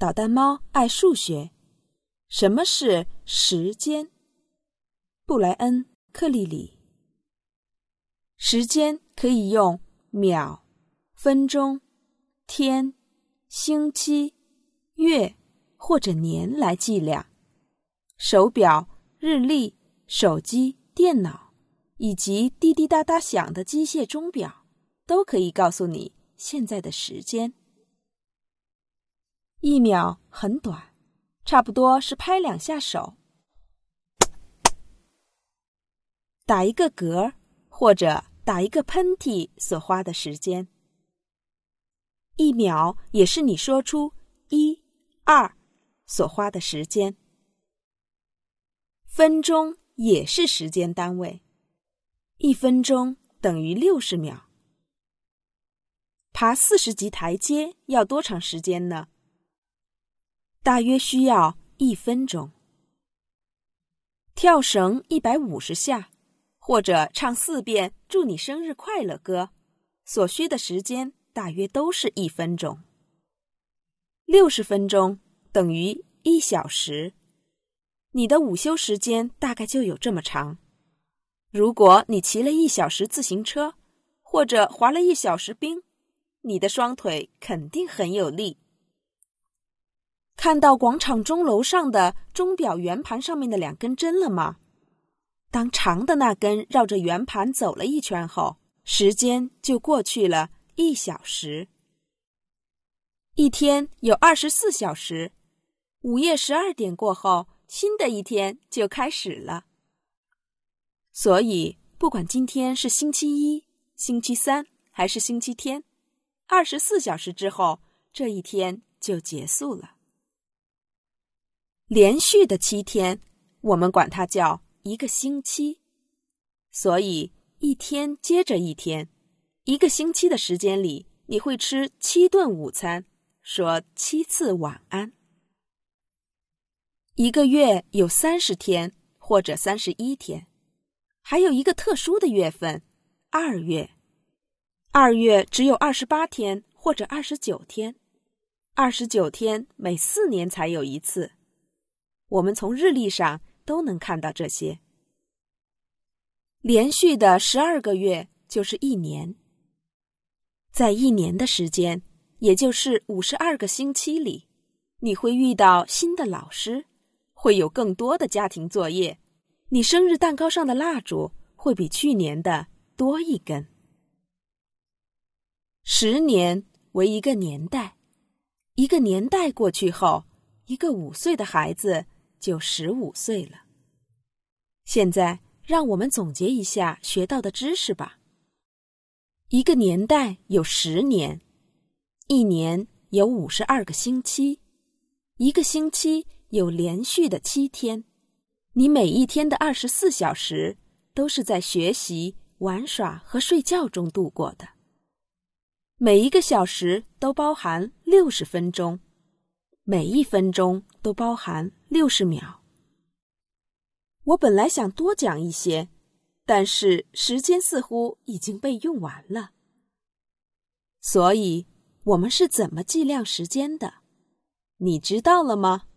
捣蛋猫爱数学。什么是时间？布莱恩·克利里。时间可以用秒、分钟、天、星期、月或者年来计量。手表、日历、手机、电脑以及滴滴答答响的机械钟表，都可以告诉你现在的时间。一秒很短，差不多是拍两下手，打一个嗝或者打一个喷嚏所花的时间。一秒也是你说出一、二所花的时间。分钟也是时间单位，一分钟等于六十秒。爬四十级台阶要多长时间呢？大约需要一分钟。跳绳一百五十下，或者唱四遍“祝你生日快乐”歌，所需的时间大约都是一分钟。六十分钟等于一小时，你的午休时间大概就有这么长。如果你骑了一小时自行车，或者滑了一小时冰，你的双腿肯定很有力。看到广场钟楼上的钟表圆盘上面的两根针了吗？当长的那根绕着圆盘走了一圈后，时间就过去了一小时。一天有二十四小时，午夜十二点过后，新的一天就开始了。所以，不管今天是星期一、星期三还是星期天，二十四小时之后，这一天就结束了。连续的七天，我们管它叫一个星期。所以一天接着一天，一个星期的时间里，你会吃七顿午餐，说七次晚安。一个月有三十天或者三十一天，还有一个特殊的月份——二月。二月只有二十八天或者二十九天，二十九天每四年才有一次。我们从日历上都能看到这些。连续的十二个月就是一年，在一年的时间，也就是五十二个星期里，你会遇到新的老师，会有更多的家庭作业，你生日蛋糕上的蜡烛会比去年的多一根。十年为一个年代，一个年代过去后，一个五岁的孩子。就十五岁了。现在，让我们总结一下学到的知识吧。一个年代有十年，一年有五十二个星期，一个星期有连续的七天。你每一天的二十四小时都是在学习、玩耍和睡觉中度过的。每一个小时都包含六十分钟。每一分钟都包含六十秒。我本来想多讲一些，但是时间似乎已经被用完了。所以，我们是怎么计量时间的？你知道了吗？